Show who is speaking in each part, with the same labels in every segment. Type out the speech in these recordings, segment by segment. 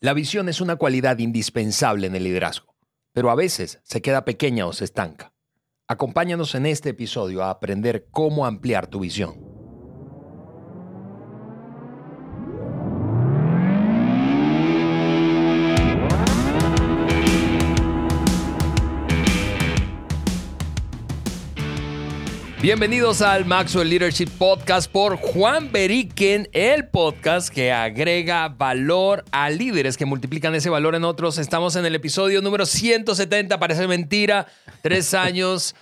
Speaker 1: La visión es una cualidad indispensable en el liderazgo, pero a veces se queda pequeña o se estanca. Acompáñanos en este episodio a aprender cómo ampliar tu visión. Bienvenidos al Maxwell Leadership Podcast por Juan Beriken, el podcast que agrega valor a líderes que multiplican ese valor en otros. Estamos en el episodio número 170, parece mentira, tres años,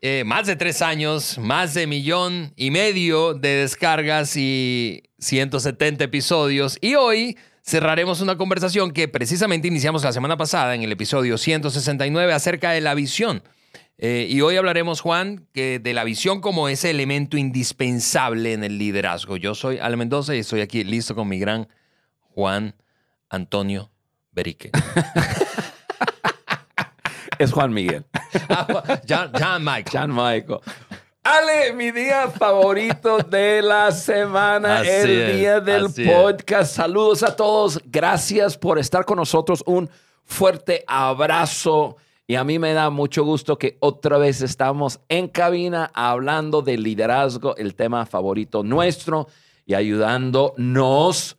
Speaker 1: eh, más de tres años, más de millón y medio de descargas y 170 episodios. Y hoy cerraremos una conversación que precisamente iniciamos la semana pasada en el episodio 169 acerca de la visión eh, y hoy hablaremos, Juan, que de la visión como ese elemento indispensable en el liderazgo. Yo soy Ale Mendoza y estoy aquí listo con mi gran Juan Antonio Berique.
Speaker 2: es Juan Miguel.
Speaker 1: Ah, John, Michael.
Speaker 2: John Michael. Ale, mi día favorito de la semana, el día del podcast. Saludos a todos. Gracias por estar con nosotros. Un fuerte abrazo. Y a mí me da mucho gusto que otra vez estamos en cabina hablando de liderazgo, el tema favorito nuestro, y ayudándonos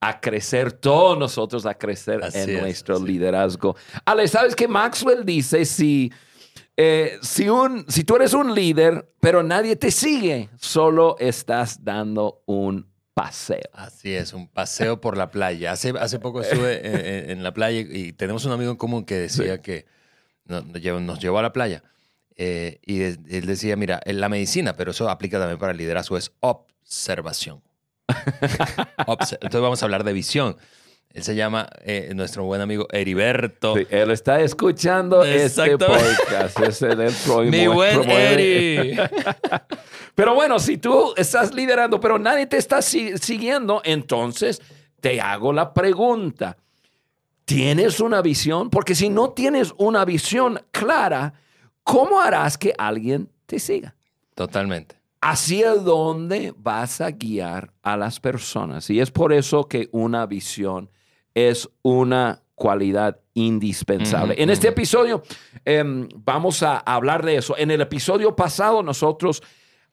Speaker 2: a crecer, todos nosotros a crecer en nuestro liderazgo. Ale, ¿sabes qué Maxwell dice? Si, eh, si, un, si tú eres un líder, pero nadie te sigue, solo estás dando un paseo.
Speaker 1: Así es, un paseo por la playa. Hace, hace poco estuve en, la playa y tenemos un amigo en común que decía que nos llevó a la playa. Eh, y él decía, mira, en la medicina, pero eso aplica también para el liderazgo, es observación. Entonces vamos a hablar de visión. Él se llama eh, nuestro buen amigo Heriberto.
Speaker 2: él está escuchando este podcast. Es el
Speaker 1: Mi buen Eri.
Speaker 2: pero bueno, si tú estás liderando, pero nadie te está siguiendo, entonces te hago la pregunta. ¿Tienes una visión? Porque si no tienes una visión clara, ¿cómo harás que alguien te siga?
Speaker 1: Totalmente.
Speaker 2: ¿Hacia dónde vas a guiar a las personas? Y es por eso que una visión es una cualidad indispensable. en este episodio em, vamos a hablar de eso. En el episodio pasado nosotros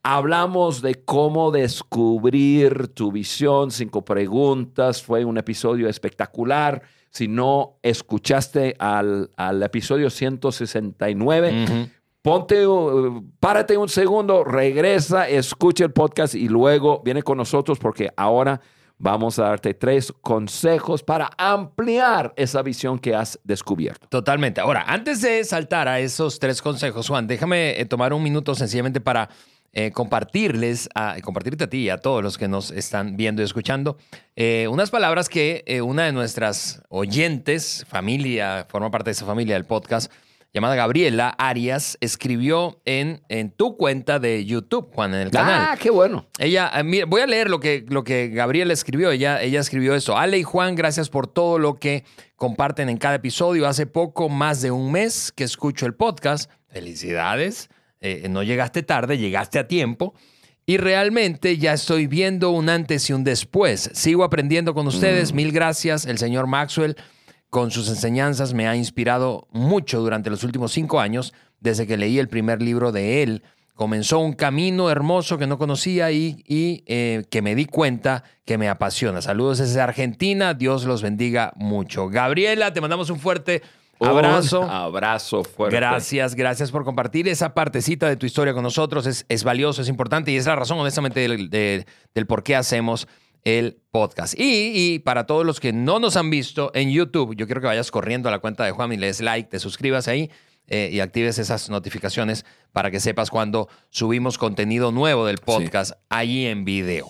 Speaker 2: hablamos de cómo descubrir tu visión, cinco preguntas. Fue un episodio espectacular. Si no escuchaste al, episodio 169, ponte, párate un segundo, regresa, escucha el podcast y luego viene con nosotros porque ahora vamos a darte tres consejos para ampliar esa visión que has descubierto.
Speaker 1: Totalmente. Ahora, antes de saltar a esos tres consejos, Juan, déjame eh, tomar un minuto sencillamente para eh, compartirles, a, compartirte a ti y a todos los que nos están viendo y escuchando, eh, unas palabras que eh, una de nuestras oyentes, familia, forma parte de esa familia del podcast, llamada Gabriela Arias, escribió en, en tu cuenta de YouTube, Juan, en el canal.
Speaker 2: Ah, qué bueno.
Speaker 1: Ella, voy a leer lo que, lo que Gabriela escribió. Ella, ella escribió eso. Ale y Juan, gracias por todo lo que comparten en cada episodio. Hace poco, más de un mes que escucho el podcast. Felicidades. Eh, no llegaste tarde, llegaste a tiempo. Y realmente ya estoy viendo un antes y un después. Sigo aprendiendo con ustedes. Mm. Mil gracias. El señor Maxwell, con sus enseñanzas, me ha inspirado mucho durante los últimos cinco años, desde que leí el primer libro de él. Comenzó un camino hermoso que no conocía y, eh, que me di cuenta que me apasiona. Saludos desde Argentina. Dios los bendiga mucho. Gabriela, te mandamos un fuerte Abrazo.
Speaker 2: abrazo fuerte.
Speaker 1: Gracias, gracias por compartir esa partecita de tu historia con nosotros. Es, valioso, es importante y es la razón, honestamente, del, por qué hacemos el podcast. Y, para todos los que no nos han visto en YouTube, yo quiero que vayas corriendo a la cuenta de Juan y le des like, te suscribas ahí eh, y actives esas notificaciones para que sepas cuando subimos contenido nuevo del podcast ahí en video.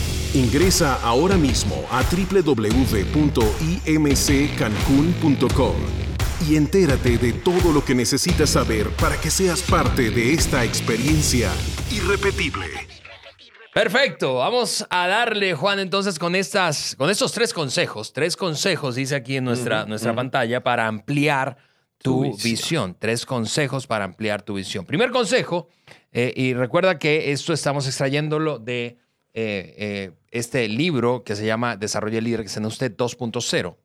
Speaker 3: Ingresa ahora mismo a www.imccancun.com y entérate de todo lo que necesitas saber para que seas parte de esta experiencia irrepetible.
Speaker 1: Perfecto, vamos a darle, Juan, entonces con estas, con estos tres consejos, tres consejos, dice aquí en nuestra, nuestra pantalla, para ampliar tu,
Speaker 2: Tu
Speaker 1: visión.
Speaker 2: visión.
Speaker 1: Tres consejos para ampliar tu visión. Primer consejo, eh, y recuerda que esto estamos extrayéndolo de eh, eh, este libro que se llama Desarrolla el líder que se en usted 2.0.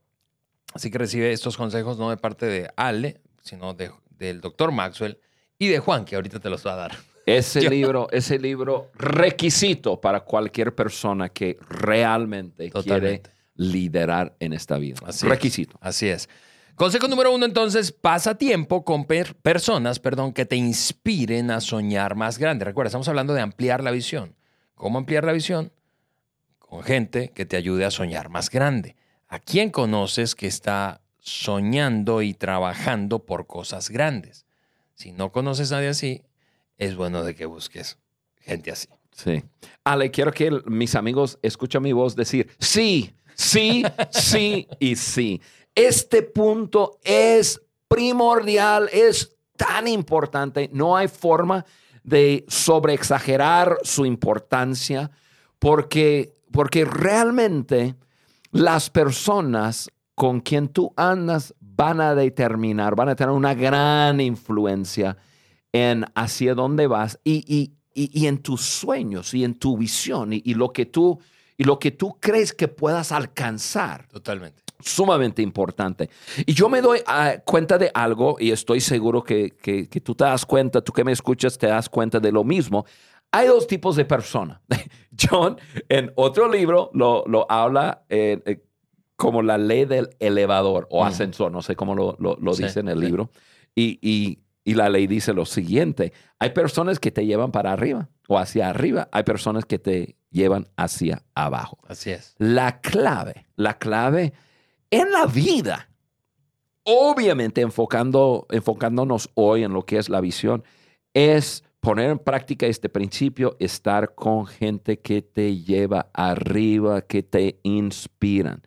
Speaker 1: Así que recibe estos consejos no de parte de Ale, sino de- del doctor Maxwell y de Juan, que ahorita te los va a dar.
Speaker 2: Ese
Speaker 1: Yo-
Speaker 2: libro, ese libro requisito para cualquier persona que realmente
Speaker 1: Totalmente.
Speaker 2: quiere liderar en esta vida.
Speaker 1: Así es.
Speaker 2: requisito.
Speaker 1: Así es. Consejo número uno, entonces, pasa tiempo con per- personas perdón, que te inspiren a soñar más grande. Recuerda, estamos hablando de ampliar la visión. ¿Cómo ampliar la visión? Con gente que te ayude a soñar más grande. ¿A quién conoces que está soñando y trabajando por cosas grandes? Si no conoces a nadie así, es bueno de que busques gente así.
Speaker 2: Sí. Ale, quiero que mis amigos escuchen mi voz decir sí, sí, sí y sí. Este punto es primordial, es tan importante. No hay forma de sobreexagerar su importancia porque, porque realmente las personas con quien tú andas van a determinar, van a tener una gran influencia en hacia dónde vas y, y- y- y en tus sueños y en tu visión y, lo que tú, y lo que tú crees que puedas alcanzar
Speaker 1: Totalmente.
Speaker 2: Sumamente importante. Y yo me doy ah, cuenta de algo y estoy seguro que, que- que tú te das cuenta, tú que me escuchas te das cuenta de lo mismo. Hay dos tipos de personas. John en otro libro lo, lo habla eh, eh, como la ley del elevador o ascensor, no sé cómo lo, lo- lo
Speaker 1: Sí,
Speaker 2: dice en el
Speaker 1: sí.
Speaker 2: libro. Y, y- y la ley dice lo siguiente, hay personas que te llevan para arriba o hacia arriba, hay personas que te llevan hacia abajo.
Speaker 1: Así es.
Speaker 2: La clave, la clave en la vida, obviamente enfocando, enfocándonos hoy en lo que es la visión, es poner en práctica este principio, estar con gente que te lleva arriba, que te inspiran.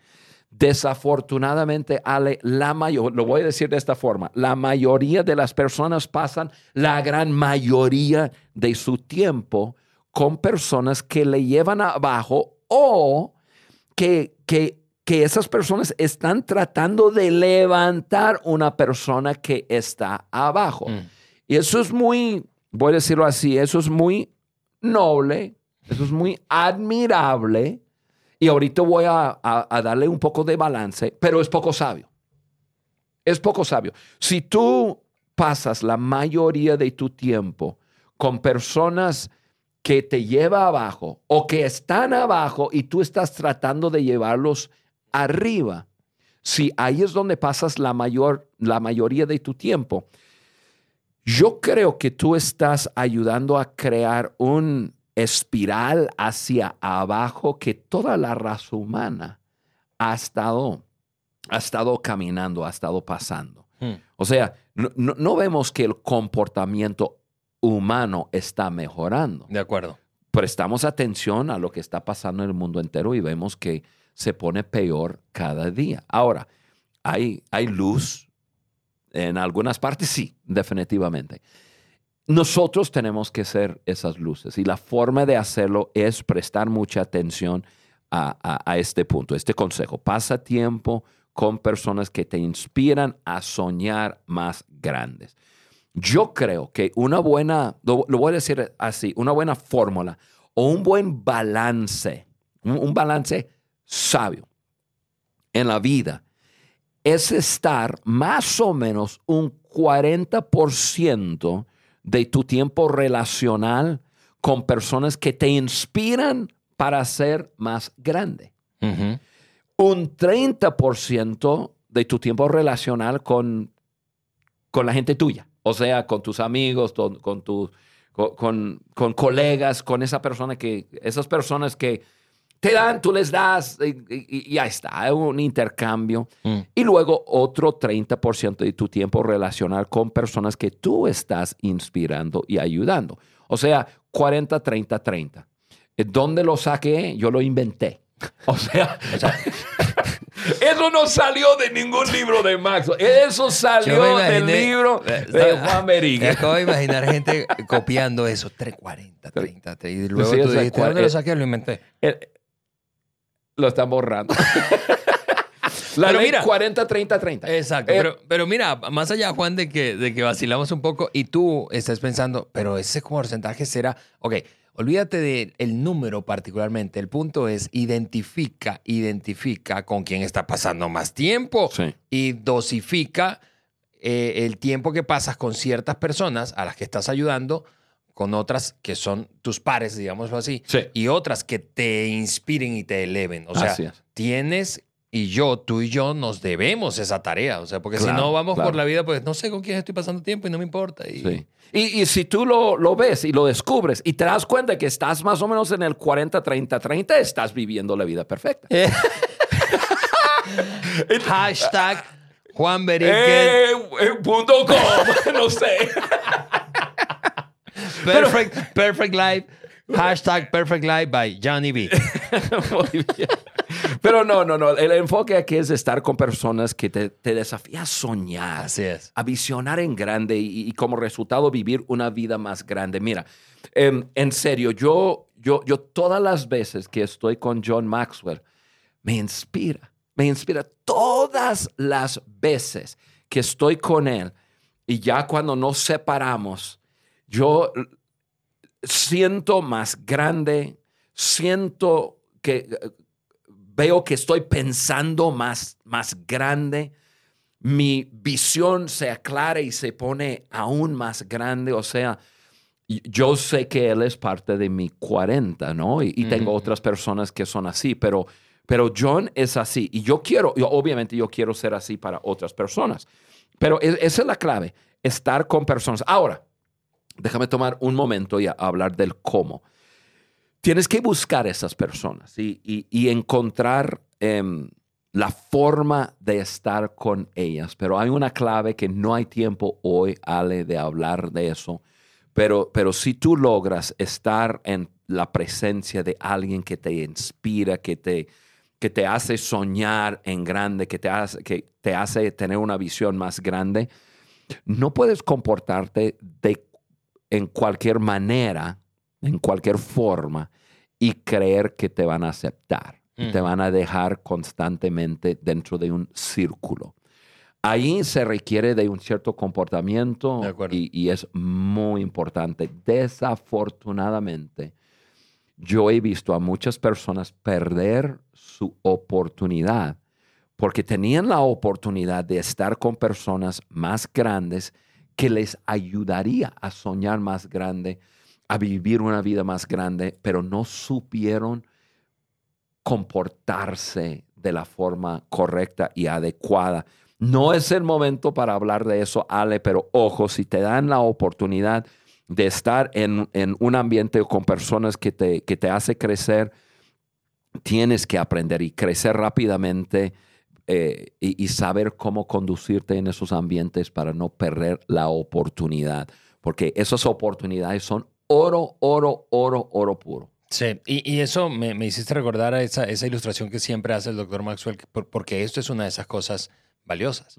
Speaker 2: Desafortunadamente, Ale, la mayor, lo voy a decir de esta forma, la mayoría de las personas pasan la gran mayoría de su tiempo con personas que le llevan abajo o que, que, que esas personas están tratando de levantar una persona que está abajo.
Speaker 1: Mm.
Speaker 2: Y eso es muy, voy a decirlo así, eso es muy noble, eso es muy admirable. Y ahorita voy a, a- a darle un poco de balance, pero es poco sabio. Es poco sabio. Si tú pasas la mayoría de tu tiempo con personas que te lleva abajo o que están abajo y tú estás tratando de llevarlos arriba, si ahí es donde pasas la, mayor, la mayoría de tu tiempo, yo creo que tú estás ayudando a crear un espiral hacia abajo que toda la raza humana ha estado, ha estado caminando, ha estado pasando.
Speaker 1: Mm.
Speaker 2: O sea, no, no- no vemos que el comportamiento humano está mejorando.
Speaker 1: De acuerdo.
Speaker 2: Prestamos atención a lo que está pasando en el mundo entero y vemos que se pone peor cada día. Ahora, hay, hay luz en algunas partes, sí, definitivamente. Nosotros tenemos que ser esas luces y la forma de hacerlo es prestar mucha atención a, a- este punto, este consejo. Pasa tiempo con personas que te inspiran a soñar más grandes. Yo creo que una buena, lo, voy a decir así, una buena fórmula o un buen balance, un balance sabio en la vida es estar más o menos un 40% de tu tiempo relacional con personas que te inspiran para ser más grande. Un 30% de tu tiempo relacional con, con la gente tuya, o sea, con tus amigos, con, con, tus- con, con- con colegas, con esa persona que, esas personas que te dan, tú les das y, y- y ya está, hay un intercambio.
Speaker 1: Mm.
Speaker 2: Y luego otro 30% de tu tiempo relacional con personas que tú estás inspirando y ayudando. O sea, 40, 30, 30. Eh, ¿Dónde lo saqué? Yo lo inventé. O sea, Eso no salió de ningún libro de Max. Eso salió
Speaker 1: me
Speaker 2: del
Speaker 1: imaginé-
Speaker 2: libro
Speaker 1: eh,
Speaker 2: de Juan
Speaker 1: Me
Speaker 2: Berique.
Speaker 1: acabo de imaginar gente copiando eso. 340, 30, 30. Y luego
Speaker 2: Sí,
Speaker 1: tú
Speaker 2: o sea,
Speaker 1: dijiste, ¿dónde lo
Speaker 2: eh,
Speaker 1: saqué? Lo inventé.
Speaker 2: Eh, Lo están borrando. La
Speaker 1: Pero
Speaker 2: ley
Speaker 1: mira.
Speaker 2: 40, 30, 30.
Speaker 1: Exacto.
Speaker 2: Eh,
Speaker 1: pero, pero mira, más allá, Juan, de que, de que vacilamos un poco y tú estás pensando, pero ese porcentaje será. Ok, olvídate del número particularmente. El punto es identifica, identifica con quién está pasando más tiempo
Speaker 2: Sí.
Speaker 1: y dosifica eh, el tiempo que pasas con ciertas personas a las que estás ayudando, con otras que son tus pares, digámoslo así,
Speaker 2: Sí.
Speaker 1: y otras que te inspiren y te eleven. O sea, tienes y yo, tú y yo nos debemos esa tarea. O sea, porque si no vamos
Speaker 2: claro.
Speaker 1: por la vida, pues no sé con quién estoy pasando tiempo y no me importa. Y,
Speaker 2: Sí. Y, y si tú lo, lo ves y lo descubres y te das cuenta que estás más o menos en el 40, 30, 30, estás viviendo la vida perfecta.
Speaker 1: Hashtag Juan.
Speaker 2: Eh, eh, punto com, no sé.
Speaker 1: Perfect, perfect Life. Hashtag Perfect Life by Johnny B.
Speaker 2: Pero no, no, no. El enfoque aquí es estar con personas que te, te desafían a soñar.
Speaker 1: Así es.
Speaker 2: a visionar en grande y, y como resultado vivir una vida más grande. Mira, em, en serio, yo, yo, yo todas las veces que estoy con John Maxwell, me inspira, me inspira todas las veces que estoy con él y ya cuando nos separamos, yo siento más grande, siento que eh, veo que estoy pensando más, más grande mi visión se aclara y se pone aún más grande. O sea, yo sé que él es parte de mi 40, ¿no? Y, y tengo otras personas que son así, pero, pero John es así. Y yo quiero, yo, obviamente yo quiero ser así para otras personas. Pero e- esa es la clave, estar con personas. Ahora, déjame tomar un momento y a- hablar del cómo. Tienes que buscar esas personas y, y- y encontrar em, la forma de estar con ellas. Pero hay una clave que no hay tiempo hoy, Ale, de hablar de eso. Pero, pero si tú logras estar en la presencia de alguien que te inspira, que te, que te hace soñar en grande, que te hace, que te hace tener una visión más grande, no puedes comportarte de, en cualquier manera, en cualquier forma, y creer que te van a aceptar, y te van a dejar constantemente dentro de un círculo. Ahí se requiere de un cierto comportamiento y es muy importante. Desafortunadamente, yo he visto a muchas personas perder su oportunidad porque tenían la oportunidad de estar con personas más grandes que les ayudaría a soñar más grande, a vivir una vida más grande, pero no supieron comportarse de la forma correcta y adecuada. No es el momento para hablar de eso, Ale, pero ojo, si te dan la oportunidad de estar en, en un ambiente con personas que te, que te hace crecer, tienes que aprender y crecer rápidamente eh, y, y saber cómo conducirte en esos ambientes para no perder la oportunidad, porque esas oportunidades son oro, oro, oro, oro puro.
Speaker 1: Sí, y, y eso me, me hiciste recordar a esa, esa ilustración que siempre hace el doctor Maxwell, que por- porque esto es una de esas cosas valiosas,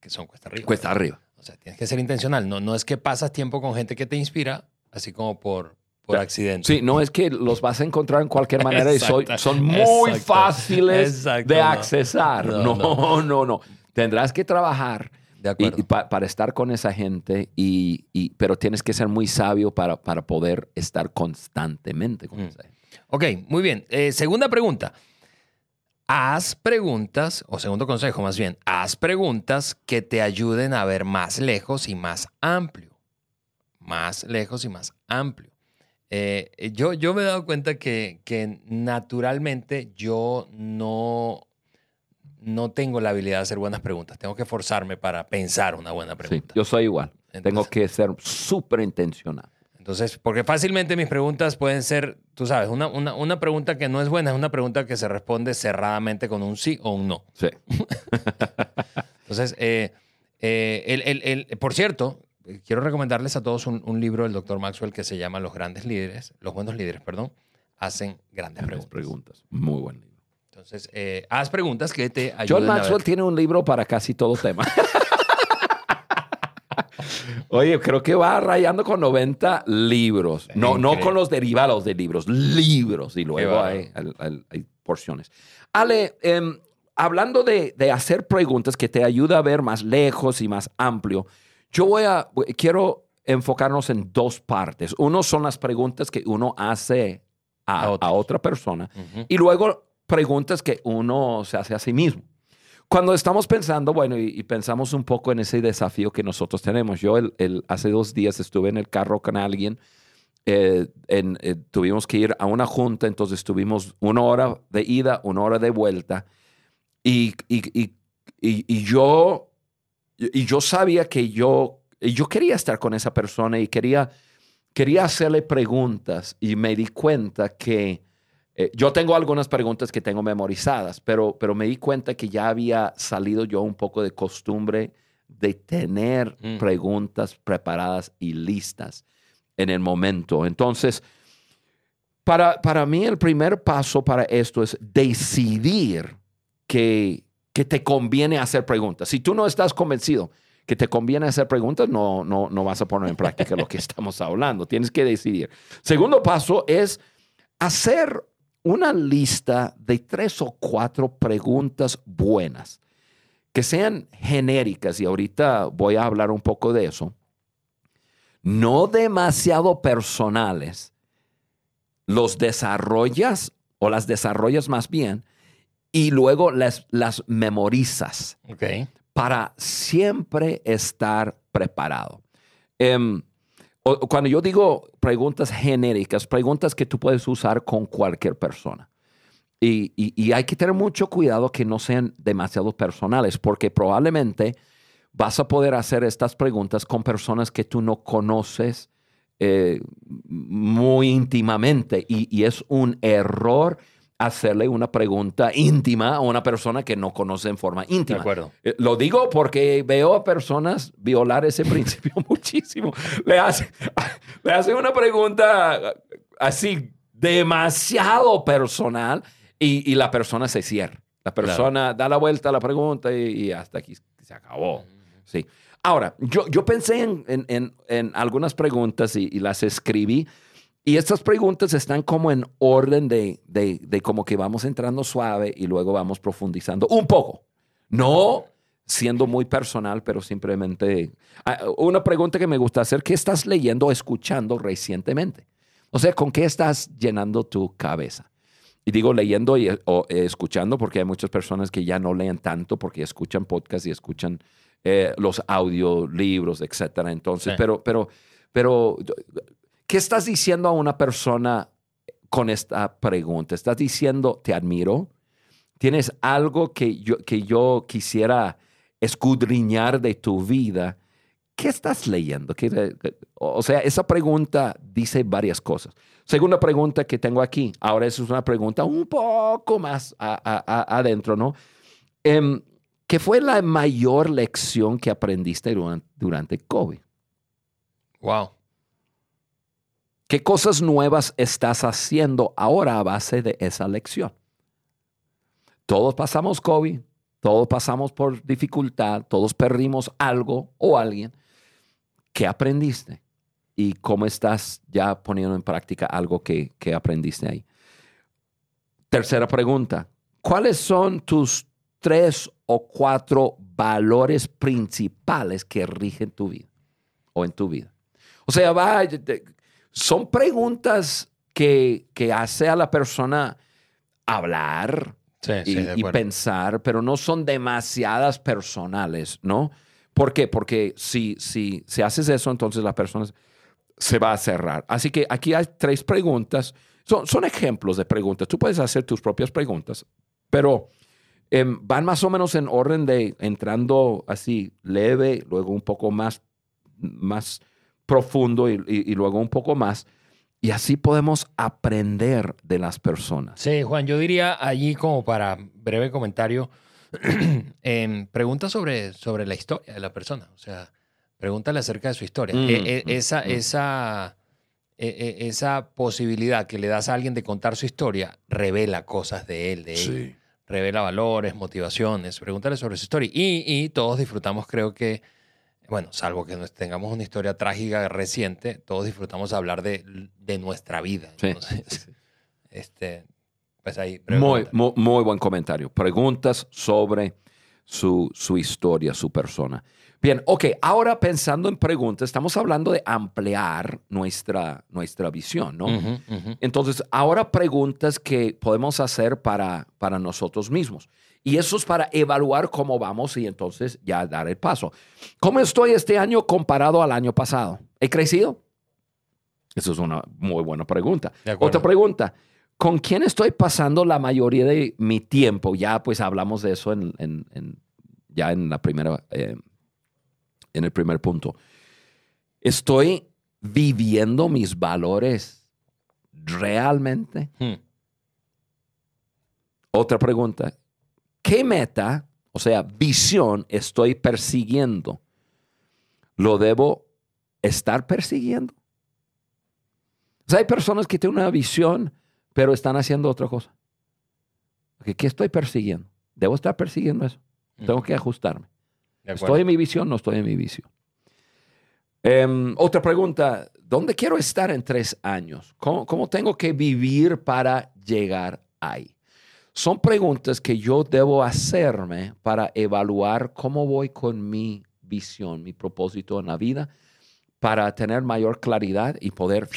Speaker 1: que son cuesta arriba.
Speaker 2: Cuesta arriba.
Speaker 1: O sea, tienes que ser intencional. No, no es que pasas tiempo con gente que te inspira, así como por, por accidente.
Speaker 2: Sí, no es que los vas a encontrar en cualquier manera y soy- son muy
Speaker 1: exacto,
Speaker 2: fáciles
Speaker 1: exacto,
Speaker 2: de accesar.
Speaker 1: No,
Speaker 2: No, no, no, Tendrás que trabajar
Speaker 1: De
Speaker 2: y-
Speaker 1: acuerdo.
Speaker 2: y pa- para estar con esa gente, y, y- pero tienes que ser muy sabio para, para poder estar constantemente con
Speaker 1: Mm.
Speaker 2: esa gente.
Speaker 1: Ok, muy bien. Eh, segunda pregunta. Haz preguntas, o segundo consejo más bien, haz preguntas que te ayuden a ver más lejos y más amplio. Más lejos y más amplio. Eh, yo, yo me he dado cuenta que, que naturalmente yo no, no tengo la habilidad de hacer buenas preguntas. Tengo que forzarme para pensar una buena
Speaker 2: Sí,
Speaker 1: pregunta.
Speaker 2: yo soy igual. Tengo que ser súper intencional.
Speaker 1: Entonces, porque fácilmente mis preguntas pueden ser, tú sabes, una, una, una pregunta que no es buena es una pregunta que se responde cerradamente con un sí o un no.
Speaker 2: Sí.
Speaker 1: Entonces, eh, eh, el, el- el- por cierto, eh, quiero recomendarles a todos un, un libro del doctor Maxwell que se llama Los grandes líderes, los buenos líderes, perdón, hacen grandes preguntas.
Speaker 2: preguntas. Muy buen libro.
Speaker 1: Entonces, eh, haz preguntas que te ayuden
Speaker 2: John
Speaker 1: a ver.
Speaker 2: Maxwell tiene un libro para casi todo tema. Oye, creo que va rayando con 90 libros. No, no
Speaker 1: Increíble.
Speaker 2: con los derivados de libros, libros. Y luego
Speaker 1: bárbaro.
Speaker 2: hay, hay- hay- hay porciones. Ale, em, hablando de, de hacer preguntas que te ayuda a ver más lejos y más amplio, yo voy a, quiero enfocarnos en dos partes. Uno son las preguntas que uno hace a,
Speaker 1: A
Speaker 2: a otra persona
Speaker 1: Ujú.
Speaker 2: y luego preguntas que uno se hace a sí mismo. Cuando estamos pensando, bueno, y, y pensamos un poco en ese desafío que nosotros tenemos. Yo el, el- hace dos días estuve en el carro con alguien, eh, en- eh, tuvimos que ir a una junta, entonces estuvimos una hora de ida, una hora de vuelta, y, y- y- y- y yo, y yo sabía que yo, yo quería estar con esa persona y quería, quería hacerle preguntas y me di cuenta que eh, yo tengo algunas preguntas que tengo memorizadas, pero, pero me di cuenta que ya había salido yo un poco de costumbre de tener
Speaker 1: Mm.
Speaker 2: preguntas preparadas y listas en el momento. Entonces, para, para mí el primer paso para esto es decidir que, que te conviene hacer preguntas. Si tú no estás convencido que te conviene hacer preguntas, no, no, no vas a poner en práctica lo que estamos hablando. Tienes que decidir. Segundo paso es hacer una lista de tres o cuatro preguntas buenas que sean genéricas y ahorita voy a hablar un poco de eso. No demasiado personales. Los desarrollas o las desarrollas más bien y luego las, las memorizas para siempre estar preparado. Em, cuando yo digo preguntas genéricas, preguntas que tú puedes usar con cualquier persona. Y, y- y hay que tener mucho cuidado que no sean demasiado personales, porque probablemente vas a poder hacer estas preguntas con personas que tú no conoces eh, muy íntimamente. Y, y es un error hacerle una pregunta íntima a una persona que no conoce en forma
Speaker 1: De
Speaker 2: íntima.
Speaker 1: acuerdo.
Speaker 2: Eh, Lo digo porque veo a personas violar ese principio muchísimo. Le hacen le hace una pregunta así demasiado personal y, y la persona se cierra. La persona da la vuelta a la pregunta y, y hasta aquí se acabó. Sí. Ahora, yo, yo pensé en, en- en- en algunas preguntas y, y las escribí. Y estas preguntas están como en orden de, de, de como que vamos entrando suave y luego vamos profundizando un poco. No siendo muy personal, pero simplemente... Ah, Una pregunta que me gusta hacer, ¿qué estás leyendo o escuchando recientemente? O sea, ¿con qué estás llenando tu cabeza? Y digo leyendo y, o eh, escuchando porque hay muchas personas que ya no leen tanto porque escuchan podcasts y escuchan eh, los audiolibros, etcétera. Entonces,
Speaker 1: Sí.
Speaker 2: pero, pero, pero, ¿qué estás diciendo a una persona con esta pregunta? ¿Estás diciendo, te admiro? ¿Tienes algo que yo, que yo quisiera escudriñar de tu vida? ¿Qué estás leyendo? ¿Qué- o sea, esa pregunta dice varias cosas. Segunda pregunta que tengo aquí, ahora es una pregunta un poco más adentro, ¿no? Em, ¿Qué fue la mayor lección que aprendiste durante, durante COVID?
Speaker 1: Wow.
Speaker 2: ¿Qué cosas nuevas estás haciendo ahora a base de esa lección? Todos pasamos COVID, todos pasamos por dificultad, todos perdimos algo o alguien. ¿Qué aprendiste? ¿Y cómo estás ya poniendo en práctica algo que, que aprendiste ahí? Tercera pregunta. ¿Cuáles son tus tres o cuatro valores principales que rigen tu vida o en tu vida? O sea, va, son preguntas que, que hace a la persona hablar
Speaker 1: Sí,
Speaker 2: y,
Speaker 1: sí,
Speaker 2: pensar, pero no son demasiadas personales, ¿no? ¿Por qué? Porque si, si, si haces eso, entonces la persona se va a cerrar. Así que aquí hay tres preguntas. Son, son ejemplos de preguntas. Tú puedes hacer tus propias preguntas, pero em, van más o menos en orden de entrando así leve, luego un poco más, más profundo y, y- y luego un poco más. Y así podemos aprender de las personas.
Speaker 1: Sí, Juan, yo diría allí como para breve comentario, em, pregunta sobre, sobre la historia de la persona. O sea, pregúntale acerca de su historia.
Speaker 2: Mm,
Speaker 1: E- e-
Speaker 2: mm,
Speaker 1: esa,
Speaker 2: mm.
Speaker 1: esa, e- e- esa posibilidad que le das a alguien de contar su historia revela cosas de él, de ella. revela valores, motivaciones, pregúntale sobre su historia. Y, y todos disfrutamos, creo que, bueno, salvo que nos tengamos una historia trágica reciente, todos disfrutamos hablar de, de nuestra vida.
Speaker 2: Sí,
Speaker 1: Entonces, este, pues ahí.
Speaker 2: Muy,
Speaker 1: pregunta.
Speaker 2: muy, muy buen comentario. Preguntas sobre su, su historia, su persona. Bien, ok, ahora pensando en preguntas, estamos hablando de ampliar nuestra, nuestra visión, ¿no? Entonces, ahora preguntas que podemos hacer para, para nosotros mismos. Y eso es para evaluar cómo vamos y entonces ya dar el paso. ¿Cómo estoy este año comparado al año pasado? ¿He crecido? Eso es una muy buena pregunta. Otra pregunta. ¿Con quién estoy pasando la mayoría de mi tiempo? Ya pues hablamos de eso en, en- en- ya en la primera, eh, en el primer punto. ¿Estoy viviendo mis valores realmente?
Speaker 1: Hmm.
Speaker 2: Otra pregunta. ¿Qué meta, o sea, visión estoy persiguiendo? ¿Lo debo estar persiguiendo? O sea, hay personas que tienen una visión, pero están haciendo otra cosa. ¿Qué estoy persiguiendo? ¿Debo estar persiguiendo eso? Tengo que ajustarme. ¿Estoy en mi visión? No estoy en mi visión. Em, otra pregunta. ¿Dónde quiero estar en tres años? ¿Cómo, cómo tengo que vivir para llegar ahí? Son preguntas que yo debo hacerme para evaluar cómo voy con mi visión, mi propósito en la vida, para tener mayor claridad y poder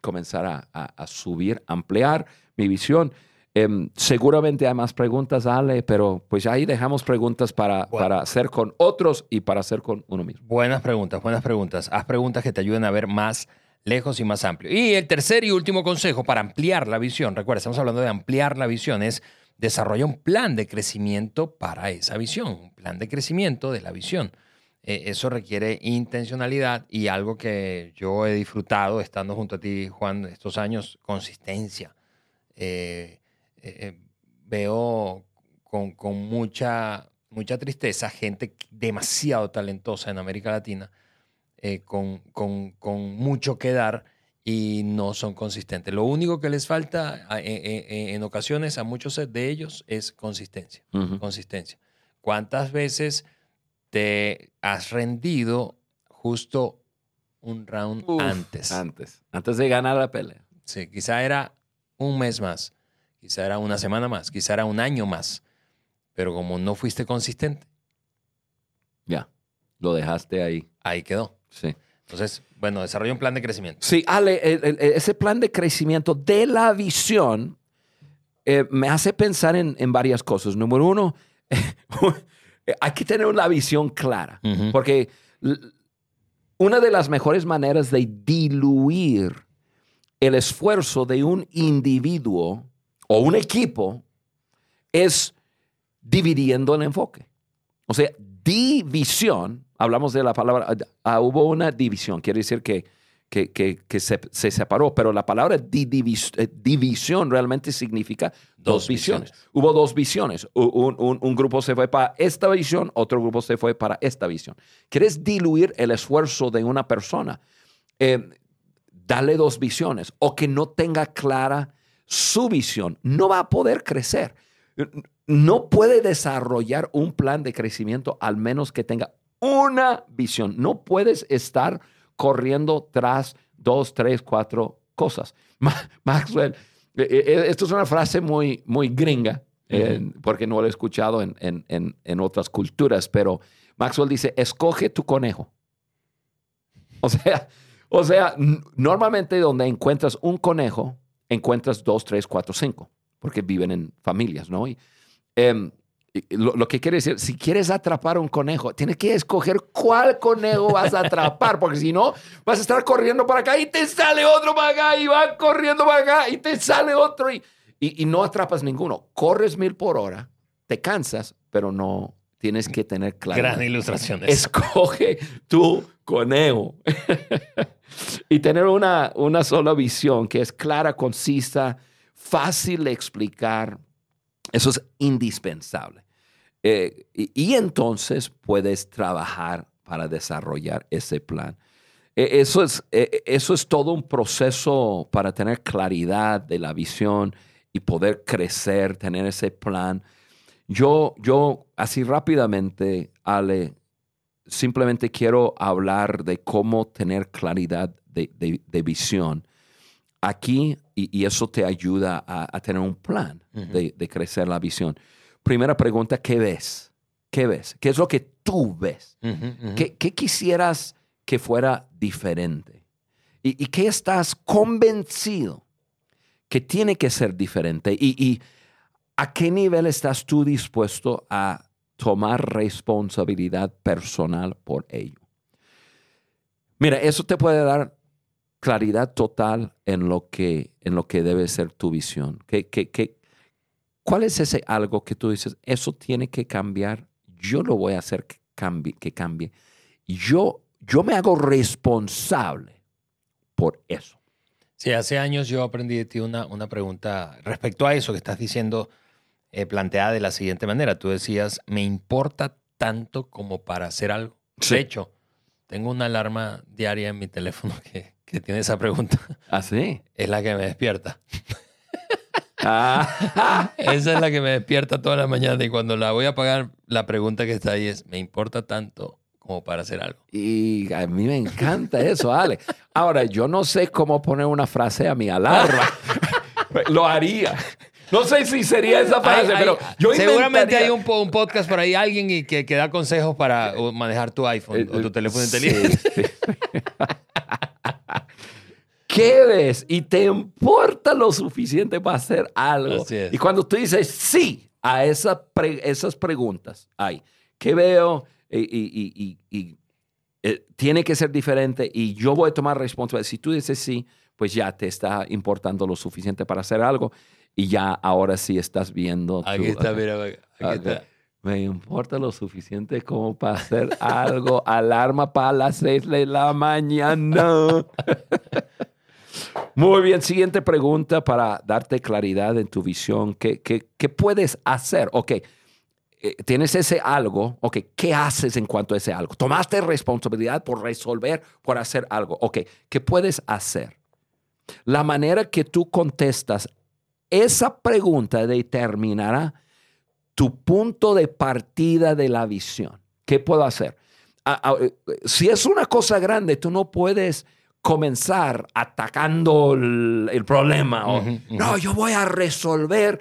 Speaker 2: comenzar a, a- a subir, ampliar mi visión. Em, seguramente hay más preguntas, Ale, pero pues ahí dejamos preguntas para,
Speaker 1: Bueno.
Speaker 2: para hacer con otros y para hacer con uno mismo.
Speaker 1: Buenas preguntas, buenas preguntas. Haz preguntas que te ayuden a ver más lejos y más amplio. Y el tercer y último consejo para ampliar la visión, recuerda, estamos hablando de ampliar la visión, es desarrolla un plan de crecimiento para esa visión, un plan de crecimiento de la visión. Eh, eso requiere intencionalidad y algo que yo he disfrutado estando junto a ti, Juan, estos años, consistencia. Eh, eh, eh, veo con, con mucha, mucha tristeza gente demasiado talentosa en América Latina, eh, con, con- con mucho que dar y no son consistentes. Lo único que les falta a- eh, eh, en ocasiones a muchos de ellos es consistencia. Consistencia. ¿Cuántas veces te has rendido justo un round
Speaker 2: Uf,
Speaker 1: antes?
Speaker 2: Antes. Antes de ganar la pelea.
Speaker 1: Sí, quizá era un mes más, quizá era una semana más, quizá era un año más, pero como no fuiste consistente,
Speaker 2: Ya. Lo dejaste ahí.
Speaker 1: ahí quedó.
Speaker 2: Sí.
Speaker 1: Entonces, bueno, desarrolla un plan de crecimiento.
Speaker 2: Sí, Ale, el- el- ese plan de crecimiento de la visión eh, me hace pensar en, en varias cosas. Número uno, hay que tener una visión clara, porque una de las mejores maneras de diluir el esfuerzo de un individuo o un equipo es dividiendo el enfoque. O sea, división, hablamos de la palabra, ah, hubo una división, quiere decir que, que, que- que se, se separó, pero la palabra di- divis- eh, división realmente significa dos,
Speaker 1: Dos
Speaker 2: visiones.
Speaker 1: visiones.
Speaker 2: Hubo dos visiones. Un- un grupo se fue para esta visión, otro grupo se fue para esta visión. ¿Quieres diluir el esfuerzo de una persona? Eh, dale dos visiones o que no tenga clara su visión. No va a poder crecer. No puede desarrollar un plan de crecimiento al menos que tenga una visión. No puedes estar corriendo tras dos, tres, cuatro cosas. Ma- Maxwell, eh, eh, esto es una frase muy, muy gringa, eh, porque no lo he escuchado en, en- en- en otras culturas, pero Maxwell dice, escoge tu conejo. O sea, o sea, normalmente donde encuentras un conejo, encuentras dos, tres, cuatro, cinco, porque viven en familias, ¿no? Y, em, lo, lo que quiere decir, si quieres atrapar un conejo, tienes que escoger cuál conejo vas a atrapar, porque si no, vas a estar corriendo para acá y te sale otro para acá y va corriendo para acá y te sale otro y, y, y no atrapas ninguno. Corres mil por hora, te cansas, pero no tienes que tener claridad.
Speaker 1: Gran ilustración.
Speaker 2: Escoge tu conejo. y tener una, una sola visión que es clara, concisa, fácil de explicar. Eso es indispensable. Eh, y, y entonces puedes trabajar para desarrollar ese plan. Eh, Eso es, eh, eso es todo un proceso para tener claridad de la visión y poder crecer, tener ese plan. Yo, yo así rápidamente, Ale, simplemente quiero hablar de cómo tener claridad de, visión aquí y, eso te ayuda a, tener un plan de, crecer la visión. Primera pregunta, ¿qué ves? ¿Qué ves? ¿Qué es lo que tú ves? ¿Qué, quisieras que fuera diferente? ¿Y, ¿Y, qué estás convencido que tiene que ser diferente? ¿Y, ¿Y a qué nivel estás tú dispuesto a tomar responsabilidad personal por ello? Mira, eso te puede dar claridad total en lo que, en lo que debe ser tu visión. ¿Qué, qué, qué, cuál es ese algo que tú dices, eso tiene que cambiar? Yo lo voy a hacer que cambie. Que cambie. Yo, yo me hago responsable por eso.
Speaker 1: Sí, hace años yo aprendí de ti una, una pregunta respecto a eso que estás diciendo, eh, planteada de la siguiente manera. Tú decías, me importa tanto como para hacer algo. De hecho, tengo una alarma diaria en mi teléfono que, que tiene esa pregunta.
Speaker 2: ¿Ah, sí?
Speaker 1: Es la que me despierta. Ah. Esa es la que me despierta toda la mañana y cuando la voy a apagar, la pregunta que está ahí es, ¿me importa tanto como para hacer algo?
Speaker 2: Y a mí me encanta eso, Ale. Ahora, yo no sé cómo poner una frase a mi alarma. Lo haría. No sé si sería esa frase, pero yo
Speaker 1: Seguramente hay un, podcast por ahí, alguien que, que da consejos para manejar tu iPhone o tu teléfono inteligente. Sí,
Speaker 2: ¿Qué ves? Y te importa lo suficiente para hacer algo. Y cuando tú dices sí a esas, esas preguntas, ay, ¿qué veo? Y, eh, tiene que ser diferente y yo voy a tomar responsabilidad. Si tú dices sí, pues ya te está importando lo suficiente para hacer algo y ya ahora sí estás viendo.
Speaker 1: Aquí está, mira, aquí está.
Speaker 2: Me importa lo suficiente como para hacer algo. Alarma para las seis de la mañana. Muy bien, siguiente pregunta para darte claridad en tu visión. ¿Qué, qué, puedes hacer? Ok, eh, tienes ese algo, ok, ¿qué haces en cuanto a ese algo? Tomaste responsabilidad por resolver, por hacer algo. Ok, ¿qué puedes hacer? La manera que tú contestas esa pregunta determinará tu punto de partida de la visión. ¿Qué puedo hacer? Eh, si es una cosa grande, tú no puedes comenzar atacando el, problema. No, yo voy a resolver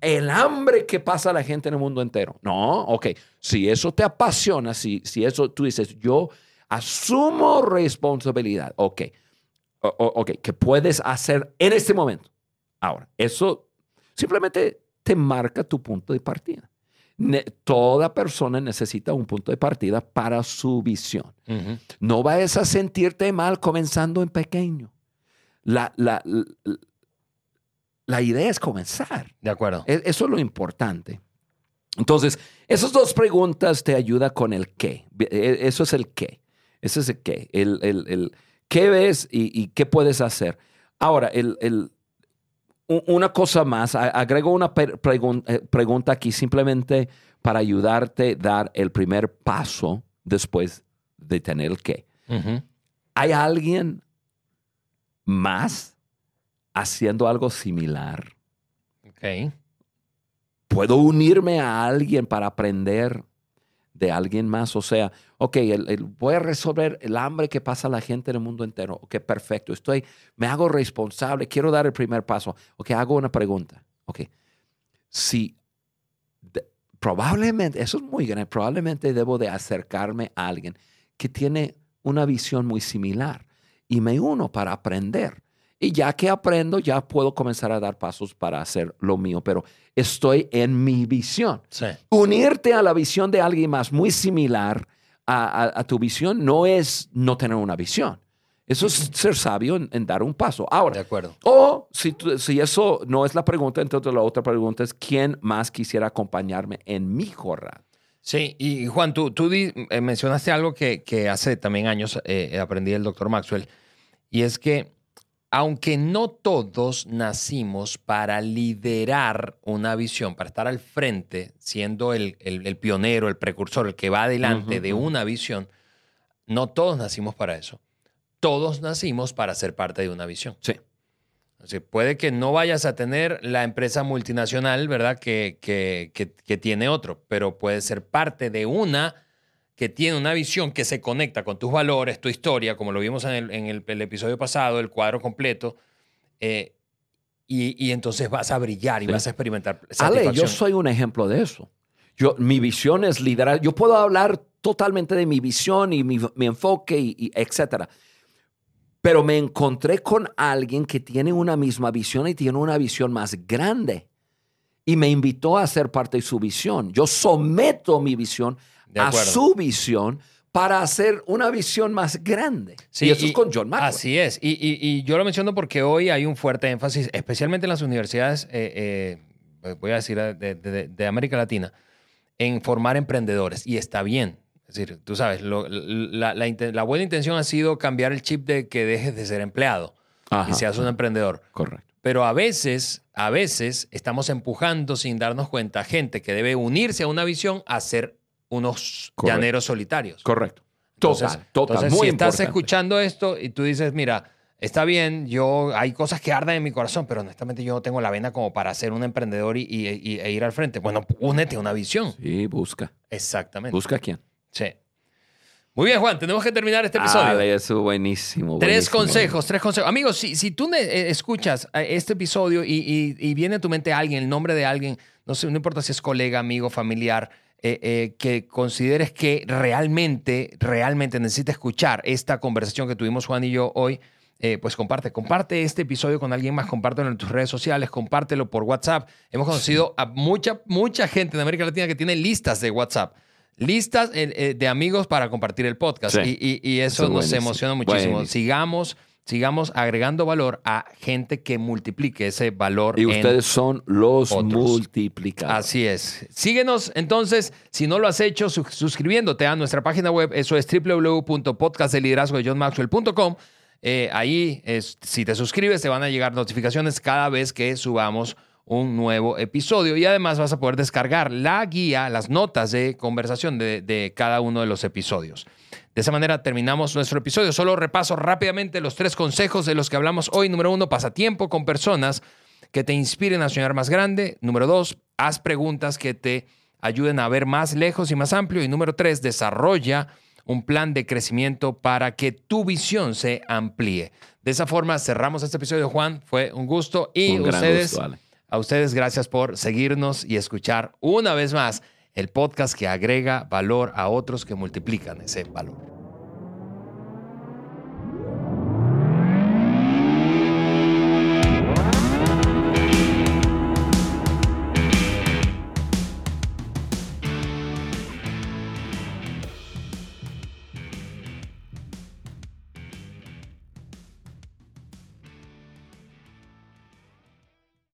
Speaker 2: el hambre que pasa a la gente en el mundo entero. No, ok. Si eso te apasiona, si, si eso tú dices, yo asumo responsabilidad, ok. ok, ¿qué puedes hacer en este momento? Ahora, eso simplemente te marca tu punto de partida toda persona necesita un punto de partida para su visión. No vayas a sentirte mal comenzando en pequeño. La, la, la, idea es comenzar.
Speaker 1: De acuerdo.
Speaker 2: E, eso es lo importante. Entonces, esas dos preguntas te ayudan con el qué. E, eso es el qué. Ese es el qué. El, el, el qué ves y, qué puedes hacer. Ahora, el, una cosa más, agrego una eh, pregunta aquí simplemente para ayudarte a dar el primer paso después de tener el qué. ¿Hay alguien más haciendo algo similar?
Speaker 1: Ok.
Speaker 2: ¿Puedo unirme a alguien para aprender de alguien más? O sea, ok, voy a resolver el hambre que pasa a la gente en el mundo entero. Ok, perfecto. Estoy, me hago responsable, quiero dar el primer paso. Ok, hago una pregunta. Ok, si probablemente, eso es muy grande, probablemente debo de acercarme a alguien que tiene una visión muy similar y me uno para aprender. Y ya que aprendo, ya puedo comenzar a dar pasos para hacer lo mío, pero estoy en mi visión. Unirte a la visión de alguien más muy similar a, tu visión no es no tener una visión. Eso es ser sabio en, dar un paso. Ahora,
Speaker 1: de acuerdo.
Speaker 2: O si, si eso no es la pregunta, entonces la otra pregunta es, ¿quién más quisiera acompañarme en mi jornada?
Speaker 1: Sí, y Juan, tú, tú eh, mencionaste algo que, que, hace también años eh, aprendí del doctor Maxwell, y es que aunque no todos nacimos para liderar una visión, para estar al frente, siendo el, pionero, el precursor, el que va adelante de una visión, no todos nacimos para eso. Todos nacimos para ser parte de una visión.
Speaker 2: Sí.
Speaker 1: O sea, puede que no vayas a tener la empresa multinacional, ¿verdad? Que, que, que, que tiene otro, pero puede ser parte de una que tiene una visión que se conecta con tus valores, tu historia, como lo vimos en el, en el, el episodio pasado, el cuadro completo, eh, y, y, entonces vas a brillar y
Speaker 2: Sí.
Speaker 1: vas a experimentar
Speaker 2: Ale, yo soy un ejemplo de eso. Yo, mi visión es liderar. Yo puedo hablar totalmente de mi visión y mi, mi enfoque, y, y etcétera. Pero me encontré con alguien que tiene una misma visión y tiene una visión más grande. Y me invitó a ser parte de su visión. Yo someto mi visión a su visión para hacer una visión más grande.
Speaker 1: Sí,
Speaker 2: y eso es con John Maxwell.
Speaker 1: Así es. Y, y- y yo lo menciono porque hoy hay un fuerte énfasis, especialmente en las universidades, eh, eh, voy a decir, de, de- de América Latina, en formar emprendedores. Y está bien. Es decir, tú sabes, lo- la, la inten- la buena intención ha sido cambiar el chip de que dejes de ser empleado
Speaker 2: Ajá,
Speaker 1: y seas un emprendedor.
Speaker 2: Correcto.
Speaker 1: Pero a veces, a veces estamos empujando sin darnos cuenta a gente que debe unirse a una visión a ser unos
Speaker 2: Correcto.
Speaker 1: llaneros solitarios.
Speaker 2: Correcto.
Speaker 1: Entonces,
Speaker 2: Total, total.
Speaker 1: entonces,
Speaker 2: muy
Speaker 1: si estás
Speaker 2: importante.
Speaker 1: escuchando esto y tú dices, mira, está bien, yo hay cosas que arden en mi corazón, pero honestamente yo no tengo la vena como para ser un emprendedor y, y- y- e ir al frente. Bueno, únete a una visión.
Speaker 2: Sí, busca.
Speaker 1: Exactamente.
Speaker 2: Busca quién.
Speaker 1: Sí. Muy bien, Juan, tenemos que terminar este episodio.
Speaker 2: Ale, eso buenísimo.
Speaker 1: Tres
Speaker 2: buenísimo.
Speaker 1: consejos, tres consejos. Amigos, si, si tú eh, escuchas eh, este episodio y, y- y viene a tu mente alguien, el nombre de alguien, no sé, no importa si es colega, amigo, familiar, eh, eh, que consideres que realmente, realmente necesita escuchar esta conversación que tuvimos Juan y yo hoy, eh, pues comparte, comparte este episodio con alguien más, compártelo en tus redes sociales, compártelo por WhatsApp. Hemos conocido a mucha, mucha gente en América Latina que tiene listas de WhatsApp. Listas de amigos para compartir el podcast.
Speaker 2: Sí.
Speaker 1: Y, y- y eso,
Speaker 2: Eso es
Speaker 1: nos
Speaker 2: buenísimo.
Speaker 1: emociona muchísimo.
Speaker 2: Buenísimo.
Speaker 1: Sigamos, sigamos agregando valor a gente que multiplique ese valor.
Speaker 2: Y
Speaker 1: en-
Speaker 2: ustedes son los
Speaker 1: otros.
Speaker 2: multiplicadores.
Speaker 1: Así es. Síguenos entonces, si no lo has hecho, su- suscribiéndote a nuestra página web. Eso es www.podcastdeliderazgo.com. Eh, ahí, es, si te suscribes, te van a llegar notificaciones cada vez que subamos un nuevo episodio. Y además vas a poder descargar la guía, las notas de conversación de, de cada uno de los episodios. De esa manera terminamos nuestro episodio. Solo repaso rápidamente los tres consejos de los que hablamos hoy. Número uno, pasatiempo con personas que te inspiren a soñar más grande. Número dos, haz preguntas que te ayuden a ver más lejos y más amplio. Y número tres, desarrolla un plan de crecimiento para que tu visión se amplíe. De esa forma cerramos este episodio, Juan. Fue un gusto. Y
Speaker 2: Un gran
Speaker 1: ustedes,
Speaker 2: gusto, Ale.
Speaker 1: A ustedes, gracias por seguirnos y escuchar una vez más el podcast que agrega valor a otros que multiplican ese valor.